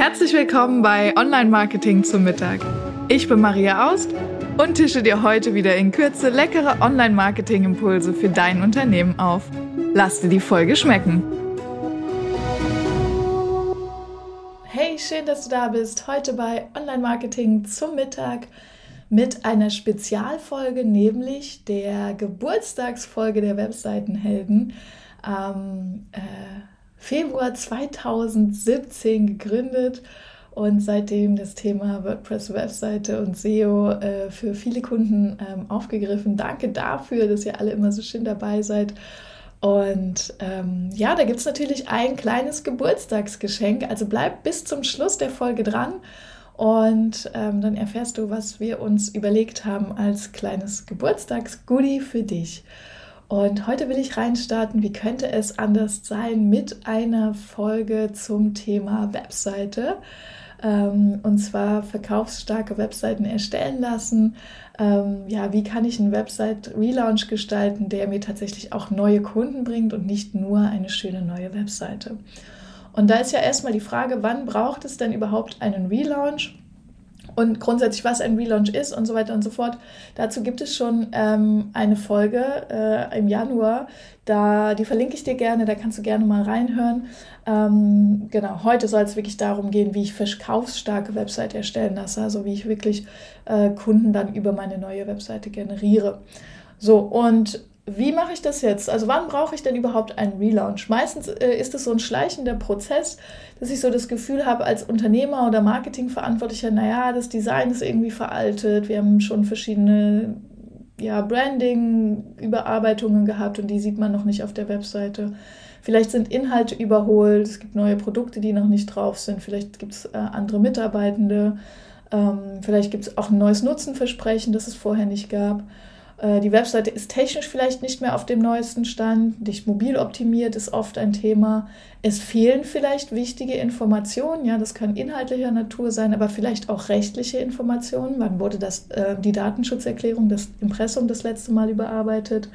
Herzlich willkommen bei Online Marketing zum Mittag. Ich bin Maria Aust und tische dir heute wieder in Kürze leckere Online Marketing Impulse für dein Unternehmen auf. Lass dir die Folge schmecken. Hey, schön, dass du da bist. Heute bei Online Marketing zum Mittag mit einer Spezialfolge, nämlich der Geburtstagsfolge der Webseitenhelden. Ähm, äh, Februar 2017 gegründet und seitdem das Thema WordPress-Webseite und SEO äh, für viele Kunden ähm, aufgegriffen. Danke dafür, dass ihr alle immer so schön dabei seid. Und ähm, ja, da gibt es natürlich ein kleines Geburtstagsgeschenk. Also bleib bis zum Schluss der Folge dran und ähm, dann erfährst du, was wir uns überlegt haben als kleines Geburtstagsgoodie für dich. Und heute will ich reinstarten, wie könnte es anders sein, mit einer Folge zum Thema Webseite. Ähm, und zwar verkaufsstarke Webseiten erstellen lassen. Ähm, ja, wie kann ich einen Website-Relaunch gestalten, der mir tatsächlich auch neue Kunden bringt und nicht nur eine schöne neue Webseite. Und da ist ja erstmal die Frage, wann braucht es denn überhaupt einen Relaunch? Und grundsätzlich, was ein Relaunch ist und so weiter und so fort. Dazu gibt es schon ähm, eine Folge äh, im Januar. Da, die verlinke ich dir gerne, da kannst du gerne mal reinhören. Ähm, genau, heute soll es wirklich darum gehen, wie ich verkaufsstarke Website erstellen lasse, also wie ich wirklich äh, Kunden dann über meine neue Webseite generiere. So, und wie mache ich das jetzt? Also wann brauche ich denn überhaupt einen Relaunch? Meistens äh, ist es so ein schleichender Prozess, dass ich so das Gefühl habe als Unternehmer oder Marketingverantwortlicher, naja, das Design ist irgendwie veraltet, wir haben schon verschiedene ja, Branding-Überarbeitungen gehabt und die sieht man noch nicht auf der Webseite. Vielleicht sind Inhalte überholt, es gibt neue Produkte, die noch nicht drauf sind, vielleicht gibt es äh, andere Mitarbeitende, ähm, vielleicht gibt es auch ein neues Nutzenversprechen, das es vorher nicht gab. Äh, die Webseite ist technisch vielleicht nicht mehr auf dem neuesten Stand, nicht mobil optimiert ist oft ein Thema. Es fehlen vielleicht wichtige Informationen, ja, das kann inhaltlicher Natur sein, aber vielleicht auch rechtliche Informationen. Wann wurde das, äh, die Datenschutzerklärung, das Impressum das letzte Mal überarbeitet?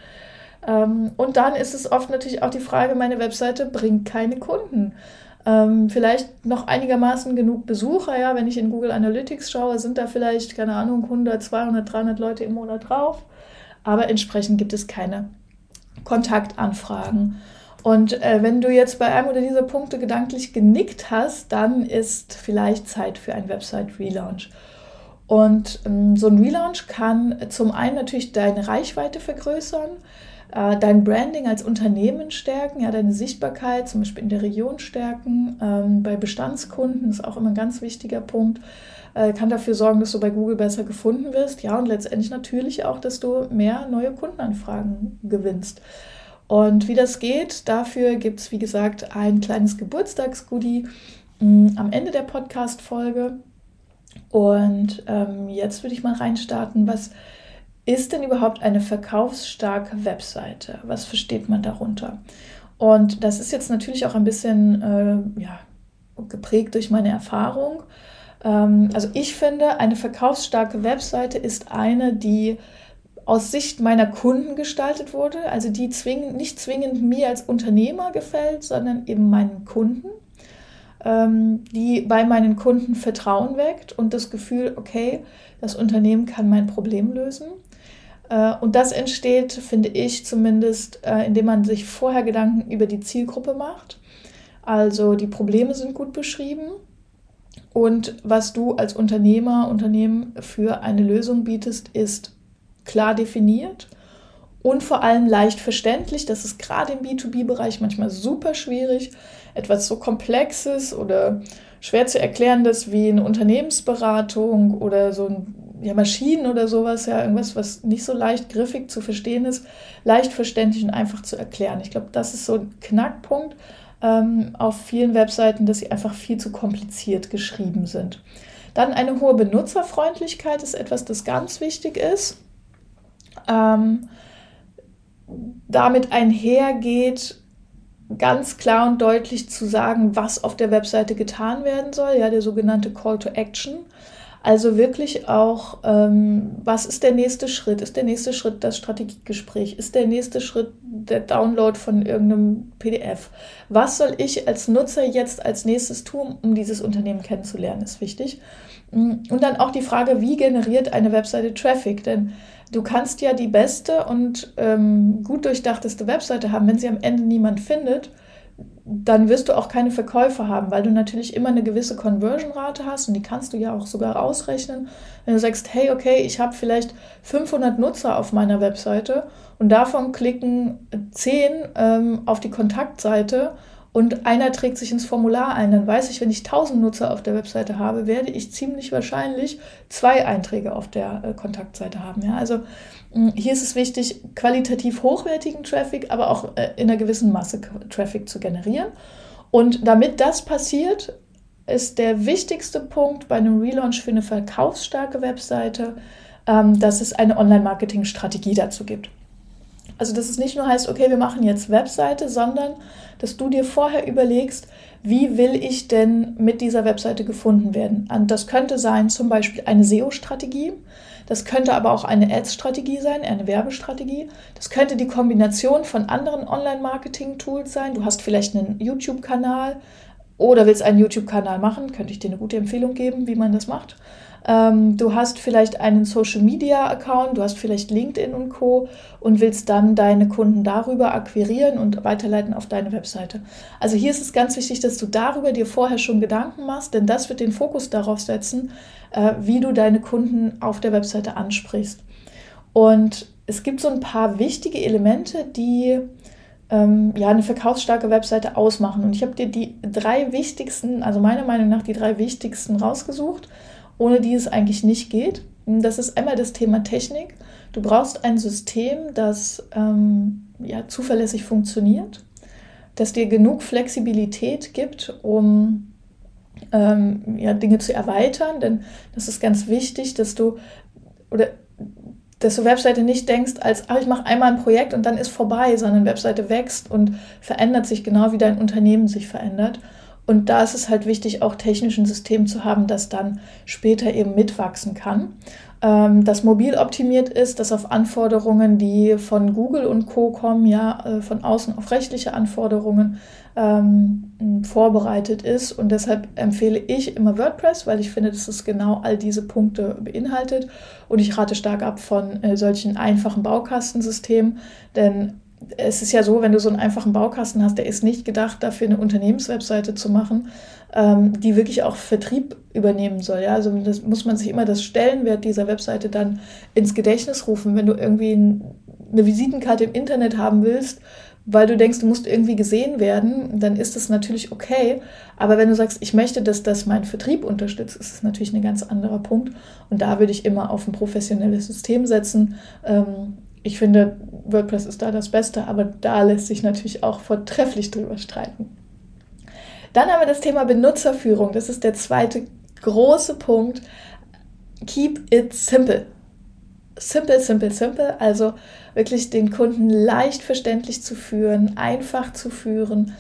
Ähm, und dann ist es oft natürlich auch die Frage, meine Webseite bringt keine Kunden. Ähm, vielleicht noch einigermaßen genug Besucher, ja, wenn ich in Google Analytics schaue, sind da vielleicht, keine Ahnung, 100, 200, 300 Leute im Monat drauf aber entsprechend gibt es keine Kontaktanfragen. Und äh, wenn du jetzt bei einem oder dieser Punkte gedanklich genickt hast, dann ist vielleicht Zeit für ein Website-Relaunch. Und ähm, so ein Relaunch kann zum einen natürlich deine Reichweite vergrößern, äh, dein Branding als Unternehmen stärken, ja, deine Sichtbarkeit zum Beispiel in der Region stärken. Ähm, bei Bestandskunden ist auch immer ein ganz wichtiger Punkt äh, kann dafür sorgen, dass du bei Google besser gefunden wirst. Ja, und letztendlich natürlich auch, dass du mehr neue Kundenanfragen gewinnst. Und wie das geht, dafür gibt es, wie gesagt, ein kleines Geburtstagsgoodie mm, am Ende der Podcast-Folge. Und ähm, jetzt würde ich mal reinstarten, was ist denn überhaupt eine verkaufsstarke Webseite? Was versteht man darunter? Und das ist jetzt natürlich auch ein bisschen äh, ja, geprägt durch meine Erfahrung. Ähm, also ich finde, eine verkaufsstarke Webseite ist eine, die aus Sicht meiner Kunden gestaltet wurde, also die zwingend, nicht zwingend mir als Unternehmer gefällt, sondern eben meinen Kunden, ähm, die bei meinen Kunden Vertrauen weckt und das Gefühl, okay, das Unternehmen kann mein Problem lösen. Äh, und das entsteht, finde ich zumindest, äh, indem man sich vorher Gedanken über die Zielgruppe macht. Also die Probleme sind gut beschrieben und was du als Unternehmer, Unternehmen für eine Lösung bietest, ist klar definiert und vor allem leicht verständlich. Das ist gerade im B2B-Bereich manchmal super schwierig. Etwas so Komplexes oder schwer zu erklärendes wie eine Unternehmensberatung oder so ein ja, Maschinen oder sowas, ja, irgendwas, was nicht so leicht griffig zu verstehen ist, leicht verständlich und einfach zu erklären. Ich glaube, das ist so ein Knackpunkt ähm, auf vielen Webseiten, dass sie einfach viel zu kompliziert geschrieben sind. Dann eine hohe Benutzerfreundlichkeit ist etwas, das ganz wichtig ist. Ähm, damit einhergeht, ganz klar und deutlich zu sagen, was auf der Webseite getan werden soll, ja, der sogenannte Call to Action. Also wirklich auch, ähm, was ist der nächste Schritt? Ist der nächste Schritt das Strategiegespräch? Ist der nächste Schritt der Download von irgendeinem PDF? Was soll ich als Nutzer jetzt als nächstes tun, um dieses Unternehmen kennenzulernen, ist wichtig. Mm, und dann auch die Frage, wie generiert eine Webseite Traffic? Denn du kannst ja die beste und ähm, gut durchdachteste Webseite haben, wenn sie am Ende niemand findet dann wirst du auch keine Verkäufe haben, weil du natürlich immer eine gewisse Conversion-Rate hast und die kannst du ja auch sogar ausrechnen. Wenn du sagst, hey, okay, ich habe vielleicht 500 Nutzer auf meiner Webseite und davon klicken 10 ähm, auf die Kontaktseite und einer trägt sich ins Formular ein, dann weiß ich, wenn ich 1000 Nutzer auf der Webseite habe, werde ich ziemlich wahrscheinlich zwei Einträge auf der äh, Kontaktseite haben. Ja? Also mh, hier ist es wichtig, qualitativ hochwertigen Traffic, aber auch äh, in einer gewissen Masse Traffic zu generieren. Und damit das passiert, ist der wichtigste Punkt bei einem Relaunch für eine verkaufsstarke Webseite, ähm, dass es eine Online-Marketing-Strategie dazu gibt. Also, dass es nicht nur heißt, okay, wir machen jetzt Webseite, sondern dass du dir vorher überlegst, wie will ich denn mit dieser Webseite gefunden werden? Und das könnte sein zum Beispiel eine SEO-Strategie. Das könnte aber auch eine Ads-Strategie sein, eine Werbestrategie. Das könnte die Kombination von anderen Online-Marketing-Tools sein. Du hast vielleicht einen YouTube-Kanal oder willst einen YouTube-Kanal machen. Könnte ich dir eine gute Empfehlung geben, wie man das macht. Ähm, du hast vielleicht einen Social Media Account, du hast vielleicht LinkedIn und Co. und willst dann deine Kunden darüber akquirieren und weiterleiten auf deine Webseite. Also hier ist es ganz wichtig, dass du darüber dir vorher schon Gedanken machst, denn das wird den Fokus darauf setzen, äh, wie du deine Kunden auf der Webseite ansprichst. Und es gibt so ein paar wichtige Elemente, die ähm, ja, eine verkaufsstarke Webseite ausmachen. Und ich habe dir die drei wichtigsten, also meiner Meinung nach die drei wichtigsten rausgesucht ohne die es eigentlich nicht geht. Das ist einmal das Thema Technik. Du brauchst ein System, das ähm, ja, zuverlässig funktioniert, das dir genug Flexibilität gibt, um ähm, ja, Dinge zu erweitern. Denn das ist ganz wichtig, dass du oder dass du Webseite nicht denkst, als ach, ich mache einmal ein Projekt und dann ist vorbei, sondern Webseite wächst und verändert sich genau wie dein Unternehmen sich verändert. Und da ist es halt wichtig, auch technisch ein System zu haben, das dann später eben mitwachsen kann. Ähm, das mobil optimiert ist, das auf Anforderungen, die von Google und Co. kommen, ja, äh, von außen auf rechtliche Anforderungen ähm, vorbereitet ist. Und deshalb empfehle ich immer WordPress, weil ich finde, dass es genau all diese Punkte beinhaltet. Und ich rate stark ab von äh, solchen einfachen Baukastensystemen, denn es ist ja so, wenn du so einen einfachen Baukasten hast, der ist nicht gedacht, dafür eine Unternehmenswebseite zu machen, ähm, die wirklich auch Vertrieb übernehmen soll. Ja? Also das muss man sich immer das Stellenwert dieser Webseite dann ins Gedächtnis rufen. Wenn du irgendwie eine Visitenkarte im Internet haben willst, weil du denkst, du musst irgendwie gesehen werden, dann ist das natürlich okay. Aber wenn du sagst, ich möchte, dass das mein Vertrieb unterstützt, ist es natürlich ein ganz anderer Punkt. Und da würde ich immer auf ein professionelles System setzen. Ähm, ich finde, WordPress ist da das Beste, aber da lässt sich natürlich auch vortrefflich drüber streiten. Dann haben wir das Thema Benutzerführung. Das ist der zweite große Punkt. Keep it simple. Simple, simple, simple. Also wirklich den Kunden leicht verständlich zu führen, einfach zu führen.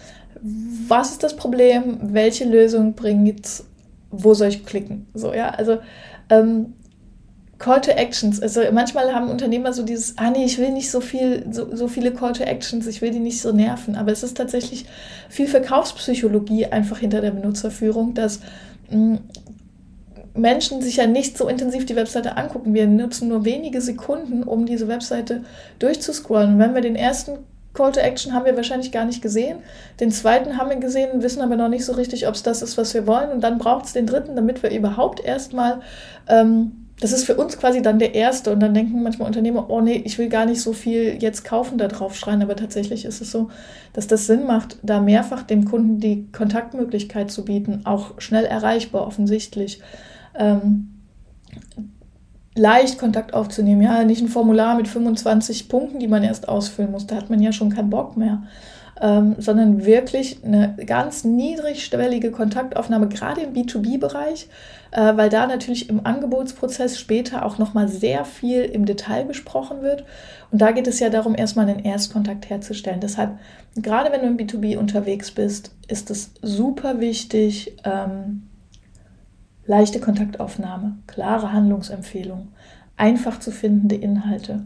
Was ist das Problem? Welche Lösung bringt? Wo soll ich klicken? So, ja, also ähm, Call to Actions. Also manchmal haben Unternehmer so dieses, ah nee, ich will nicht so viel, so, so viele Call to Actions, ich will die nicht so nerven. Aber es ist tatsächlich viel Verkaufspsychologie einfach hinter der Benutzerführung, dass mh, hm, Menschen sich ja nicht so intensiv die Webseite angucken. Wir nutzen nur wenige Sekunden, um diese Webseite durchzuscrollen. Und wenn wir den ersten Call to Action haben wir wahrscheinlich gar nicht gesehen. Den zweiten haben wir gesehen, wissen aber noch nicht so richtig, ob es das ist, was wir wollen. Und dann braucht es den dritten, damit wir überhaupt erstmal ähm, das ist für uns quasi dann der erste. Und dann denken manchmal Unternehmer, oh nee, ich will gar nicht so viel jetzt kaufen, da drauf schreien. Aber tatsächlich ist es so, dass das Sinn macht, da mehrfach dem Kunden die Kontaktmöglichkeit zu bieten, auch schnell erreichbar, offensichtlich. Ähm, leicht Kontakt aufzunehmen. Ja, nicht ein Formular mit 25 Punkten, die man erst ausfüllen muss. Da hat man ja schon keinen Bock mehr ähm, sondern wirklich eine ganz niedrigschwellige Kontaktaufnahme, gerade im B2B-Bereich, äh, weil da natürlich im Angebotsprozess später auch nochmal sehr viel im Detail besprochen wird. Und da geht es ja darum, erstmal einen Erstkontakt herzustellen. Deshalb, gerade wenn du im B2B unterwegs bist, ist es super wichtig, ähm, leichte Kontaktaufnahme, klare Handlungsempfehlungen, einfach zu findende Inhalte,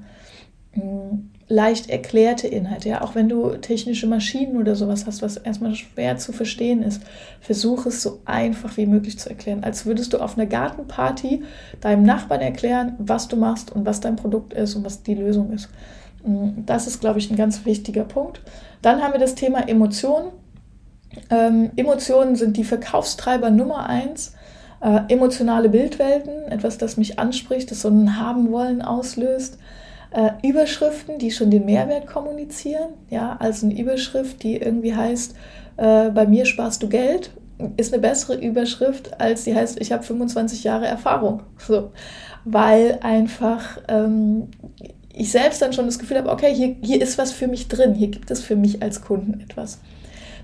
hm, leicht erklärte Inhalte. Ja, auch wenn du technische Maschinen oder sowas hast, was erstmal schwer zu verstehen ist, versuch es so einfach wie möglich zu erklären, als würdest du auf einer Gartenparty deinem Nachbarn erklären, was du machst und was dein Produkt ist und was die Lösung ist. Hm, das ist, glaube ich, ein ganz wichtiger Punkt. Dann haben wir das Thema Emotionen. Ähm, Emotionen sind die Verkaufstreiber Nummer eins. Äh, emotionale Bildwelten, etwas, das mich anspricht, das so ein Haben-Wollen auslöst. Äh, Überschriften, die schon den Mehrwert kommunizieren. Ja, also eine Überschrift, die irgendwie heißt, äh, bei mir sparst du Geld, ist eine bessere Überschrift, als die heißt, ich habe 25 Jahre Erfahrung. So. Weil einfach ähm, ich selbst dann schon das Gefühl habe, okay, hier, hier ist was für mich drin, hier gibt es für mich als Kunden etwas.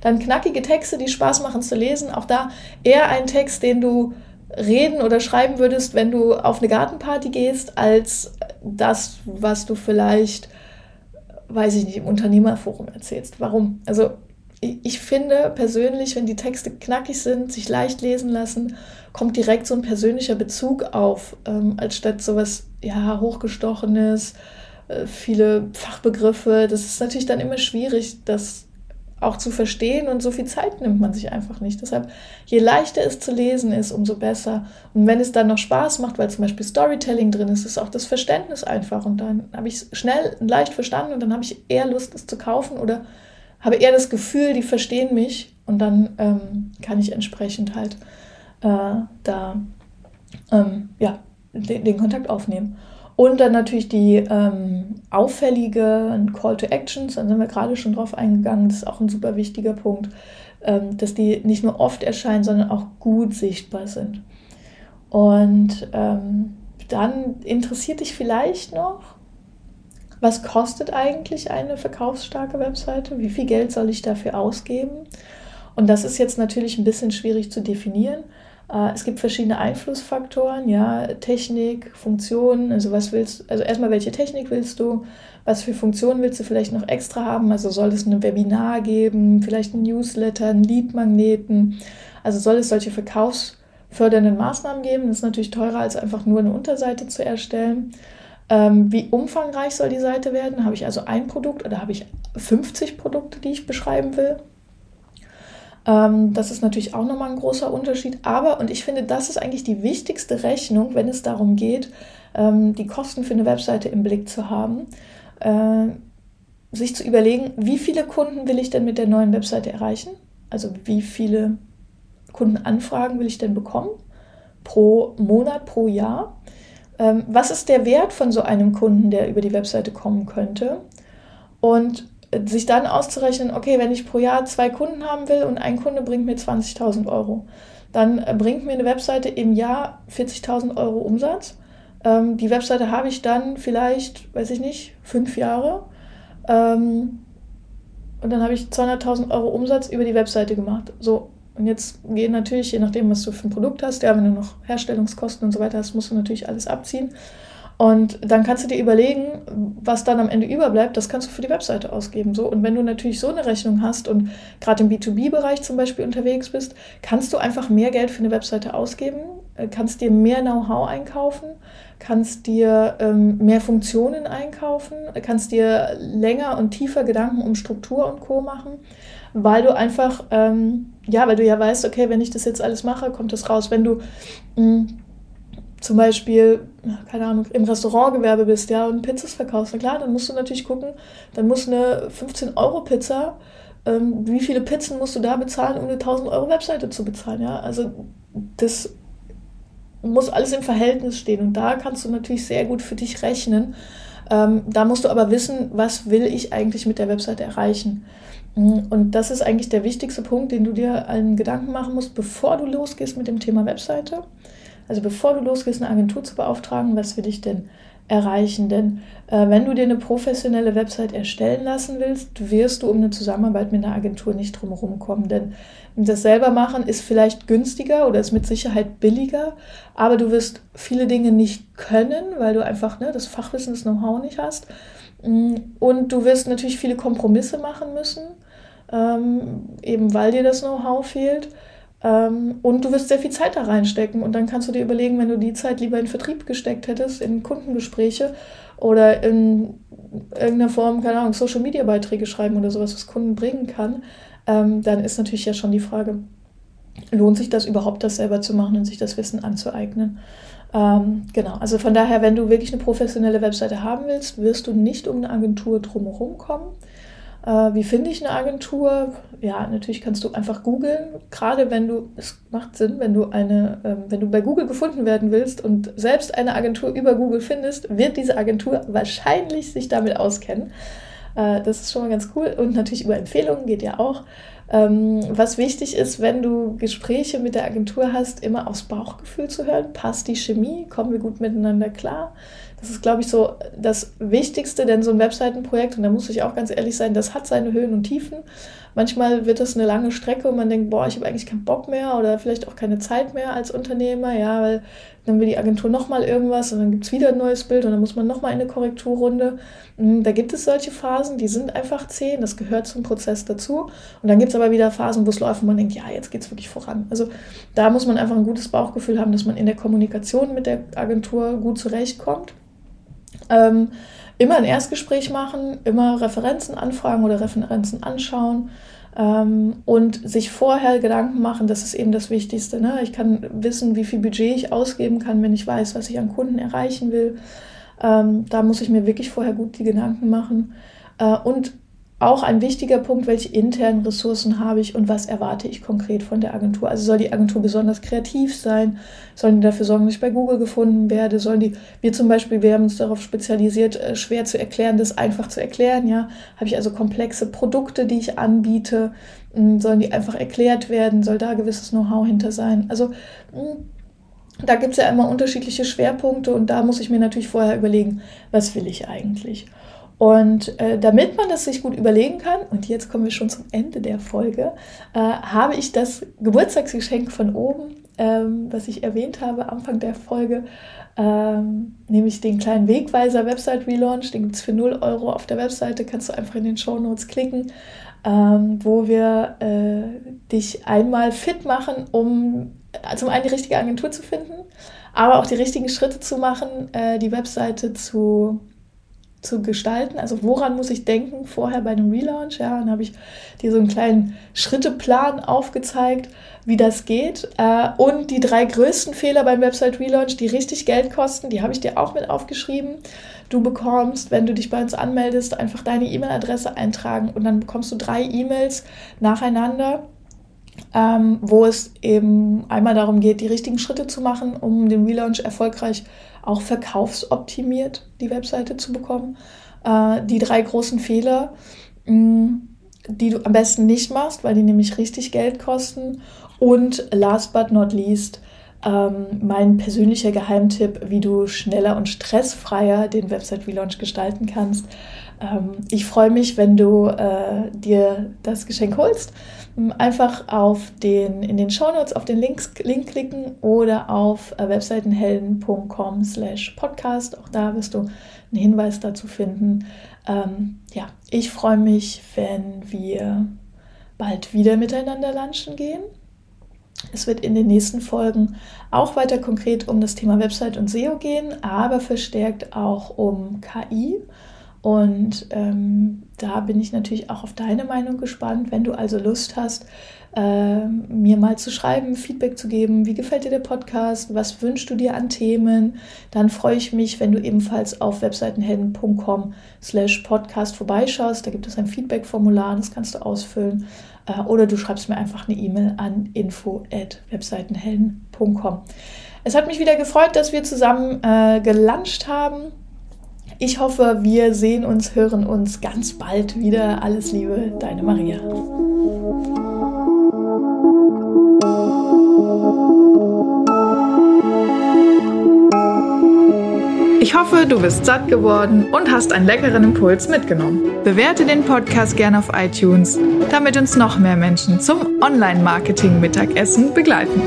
Dann knackige Texte, die Spaß machen zu lesen. Auch da eher ein Text, den du reden oder schreiben würdest, wenn du auf eine Gartenparty gehst, als das, was du vielleicht, weiß ich nicht, im Unternehmerforum erzählst. Warum? Also ich finde persönlich, wenn die Texte knackig sind, sich leicht lesen lassen, kommt direkt so ein persönlicher Bezug auf, ähm, als statt sowas, ja, hochgestochenes, äh, viele Fachbegriffe. Das ist natürlich dann immer schwierig, das auch zu verstehen und so viel Zeit nimmt man sich einfach nicht. Deshalb, je leichter es zu lesen ist, umso besser. Und wenn es dann noch Spaß macht, weil zum Beispiel Storytelling drin ist, ist auch das Verständnis einfach. Und dann habe ich es schnell und leicht verstanden und dann habe ich eher Lust, es zu kaufen oder habe eher das Gefühl, die verstehen mich und dann ähm, kann ich entsprechend halt äh, da ähm, ja, den, den Kontakt aufnehmen. Und dann natürlich die ähm, auffällige Call to Actions, da sind wir gerade schon drauf eingegangen, das ist auch ein super wichtiger Punkt, ähm, dass die nicht nur oft erscheinen, sondern auch gut sichtbar sind. Und ähm, dann interessiert dich vielleicht noch, was kostet eigentlich eine verkaufsstarke Webseite? Wie viel Geld soll ich dafür ausgeben? Und das ist jetzt natürlich ein bisschen schwierig zu definieren. Äh, es gibt verschiedene Einflussfaktoren, ja, Technik, Funktionen, also was willst also erstmal welche Technik willst du, was für Funktionen willst du vielleicht noch extra haben, also soll es ein Webinar geben, vielleicht ein Newsletter, ein Leadmagneten, also soll es solche verkaufsfördernden Maßnahmen geben, das ist natürlich teurer als einfach nur eine Unterseite zu erstellen. Ähm, wie umfangreich soll die Seite werden? Habe ich also ein Produkt oder habe ich 50 Produkte, die ich beschreiben will? Ähm, das ist natürlich auch nochmal ein großer Unterschied. Aber, und ich finde, das ist eigentlich die wichtigste Rechnung, wenn es darum geht, ähm, die Kosten für eine Webseite im Blick zu haben, äh, sich zu überlegen, wie viele Kunden will ich denn mit der neuen Webseite erreichen? Also wie viele Kundenanfragen will ich denn bekommen? Pro Monat, pro Jahr? Ähm, was ist der Wert von so einem Kunden, der über die Webseite kommen könnte? Und sich dann auszurechnen, okay, wenn ich pro Jahr zwei Kunden haben will und ein Kunde bringt mir 20.000 Euro, dann äh, bringt mir eine Webseite im Jahr 40.000 Euro Umsatz. Ähm, die Webseite habe ich dann vielleicht, weiß ich nicht, fünf Jahre. Ähm, und dann habe ich 200.000 Euro Umsatz über die Webseite gemacht. So, und jetzt gehen natürlich, je nachdem, was du für ein Produkt hast, ja, wenn du noch Herstellungskosten und so weiter hast, musst du natürlich alles abziehen. Und dann kannst du dir überlegen, was dann am Ende überbleibt, das kannst du für die Webseite ausgeben. So. Und wenn du natürlich so eine Rechnung hast und gerade im B2B-Bereich zum Beispiel unterwegs bist, kannst du einfach mehr Geld für eine Webseite ausgeben, äh, kannst dir mehr Know-how einkaufen, kannst dir ähm, mehr Funktionen einkaufen, kannst dir länger und tiefer Gedanken um Struktur und Co. machen, weil du einfach, ähm, ja, weil du ja weißt, okay, wenn ich das jetzt alles mache, kommt das raus. Wenn du mh, mm, zum Beispiel, keine Ahnung, im Restaurantgewerbe bist, ja, und Pizzas verkaufst, na klar, dann musst du natürlich gucken, dann muss eine 15-Euro-Pizza, ähm, wie viele Pizzen musst du da bezahlen, um eine 1000 Euro Webseite zu bezahlen, ja, also das muss alles im Verhältnis stehen und da kannst du natürlich sehr gut für dich rechnen. Ähm, da musst du aber wissen, was will ich eigentlich mit der Webseite erreichen. Und das ist eigentlich der wichtigste Punkt, den du dir einen Gedanken machen musst, bevor du losgehst mit dem Thema Webseite. Also bevor du losgehst, eine Agentur zu beauftragen, was will ich denn erreichen? Denn äh, wenn du dir eine professionelle Website erstellen lassen willst, wirst du um eine Zusammenarbeit mit einer Agentur nicht drumherum kommen. Denn das selber machen ist vielleicht günstiger oder ist mit Sicherheit billiger, aber du wirst viele Dinge nicht können, weil du einfach ne, das Fachwissen, das Know-how nicht hast. Mm, und du wirst natürlich viele Kompromisse machen müssen, ähm, eben weil dir das Know-how fehlt. Ähm, und du wirst sehr viel Zeit da reinstecken. Und dann kannst du dir überlegen, wenn du die Zeit lieber in Vertrieb gesteckt hättest, in Kundengespräche oder in irgendeiner Form, keine Ahnung, Social Media Beiträge schreiben oder sowas, was Kunden bringen kann, ähm, dann ist natürlich ja schon die Frage, lohnt sich das überhaupt, das selber zu machen und sich das Wissen anzueignen? Ähm, genau, also von daher, wenn du wirklich eine professionelle Webseite haben willst, wirst du nicht um eine Agentur drumherum kommen. Äh, wie finde ich eine Agentur? Ja, natürlich kannst du einfach googeln. Gerade wenn du, es macht Sinn, wenn du eine, ähm, wenn du bei Google gefunden werden willst und selbst eine Agentur über Google findest, wird diese Agentur wahrscheinlich sich damit auskennen. Äh, das ist schon mal ganz cool. Und natürlich über Empfehlungen geht ja auch. Ähm, was wichtig ist, wenn du Gespräche mit der Agentur hast, immer aufs Bauchgefühl zu hören. Passt die Chemie? Kommen wir gut miteinander klar? Das ist, glaube ich, so das Wichtigste, denn so ein Webseitenprojekt, und da muss ich auch ganz ehrlich sein, das hat seine Höhen und Tiefen. Manchmal wird das eine lange Strecke und man denkt, boah, ich habe eigentlich keinen Bock mehr oder vielleicht auch keine Zeit mehr als Unternehmer, ja, weil dann will die Agentur nochmal irgendwas und dann gibt es wieder ein neues Bild und dann muss man nochmal eine Korrekturrunde. Hm, da gibt es solche Phasen, die sind einfach zäh, das gehört zum Prozess dazu. Und dann gibt es aber wieder Phasen, wo es läuft und man denkt, ja, jetzt geht es wirklich voran. Also da muss man einfach ein gutes Bauchgefühl haben, dass man in der Kommunikation mit der Agentur gut zurechtkommt. Ähm, immer ein Erstgespräch machen, immer Referenzen anfragen oder Referenzen anschauen ähm, und sich vorher Gedanken machen, das ist eben das Wichtigste. Ne? Ich kann wissen, wie viel Budget ich ausgeben kann, wenn ich weiß, was ich an Kunden erreichen will. Ähm, da muss ich mir wirklich vorher gut die Gedanken machen. Äh, und auch ein wichtiger Punkt, welche internen Ressourcen habe ich und was erwarte ich konkret von der Agentur. Also soll die Agentur besonders kreativ sein? Sollen die dafür sorgen, dass ich bei Google gefunden werde? Sollen die, wir zum Beispiel, wir haben uns darauf spezialisiert, äh, schwer zu erklären, das einfach zu erklären, ja? Habe ich also komplexe Produkte, die ich anbiete? Hm, sollen die einfach erklärt werden? Soll da gewisses Know-how hinter sein? Also, hm, da gibt es ja immer unterschiedliche Schwerpunkte und da muss ich mir natürlich vorher überlegen, was will ich eigentlich? Und äh, damit man das sich gut überlegen kann, und jetzt kommen wir schon zum Ende der Folge, äh, habe ich das Geburtstagsgeschenk von oben, ähm, was ich erwähnt habe, Anfang der Folge, ähm, nämlich den kleinen Wegweiser Website Relaunch. Den gibt es für 0 Euro auf der Webseite, kannst du einfach in den Show Notes klicken, ähm, wo wir äh, dich einmal fit machen, um äh, zum einen die richtige Agentur zu finden, aber auch die richtigen Schritte zu machen, äh, die Webseite zu zu gestalten. Also woran muss ich denken vorher bei einem Relaunch? Ja, dann habe ich dir so einen kleinen Schritteplan aufgezeigt, wie das geht. Äh, und die drei größten Fehler beim Website Relaunch, die richtig Geld kosten, die habe ich dir auch mit aufgeschrieben. Du bekommst, wenn du dich bei uns anmeldest, einfach deine E-Mail-Adresse eintragen und dann bekommst du drei E-Mails nacheinander. Ähm, wo es eben einmal darum geht, die richtigen Schritte zu machen, um den Relaunch erfolgreich auch verkaufsoptimiert die Webseite zu bekommen. Äh, die drei großen Fehler, mh, mm, die du am besten nicht machst, weil die nämlich richtig Geld kosten. Und last but not least, ähm, mein persönlicher Geheimtipp, wie du schneller und stressfreier den Website-Relaunch gestalten kannst. Ähm, ich freue mich, wenn du äh, dir das Geschenk holst. Einfach auf den, in den Shownotes auf den Links, Link klicken oder auf äh, webseitenhelden.com slash podcast. Auch da wirst du einen Hinweis dazu finden. Ähm, ja, ich freue mich, wenn wir bald wieder miteinander lunchen gehen. Es wird in den nächsten Folgen auch weiter konkret um das Thema Website und SEO gehen, aber verstärkt auch um KI und ähm, da bin ich natürlich auch auf deine Meinung gespannt. Wenn du also Lust hast, äh, mir mal zu schreiben, Feedback zu geben, wie gefällt dir der Podcast, was wünschst du dir an Themen, dann freue ich mich, wenn du ebenfalls auf webseitenhelden.com slash podcast vorbeischaust. Da gibt es ein Feedback-Formular, das kannst du ausfüllen. Äh, oder du schreibst mir einfach eine E-Mail an info at webseitenhelden.com. Es hat mich wieder gefreut, dass wir zusammen äh, gelauncht haben. Ich hoffe, wir sehen uns, hören uns ganz bald wieder. Alles Liebe, deine Maria. Ich hoffe, du bist satt geworden und hast einen leckeren Impuls mitgenommen. Bewerte den Podcast gerne auf iTunes, damit uns noch mehr Menschen zum Online-Marketing-Mittagessen begleiten.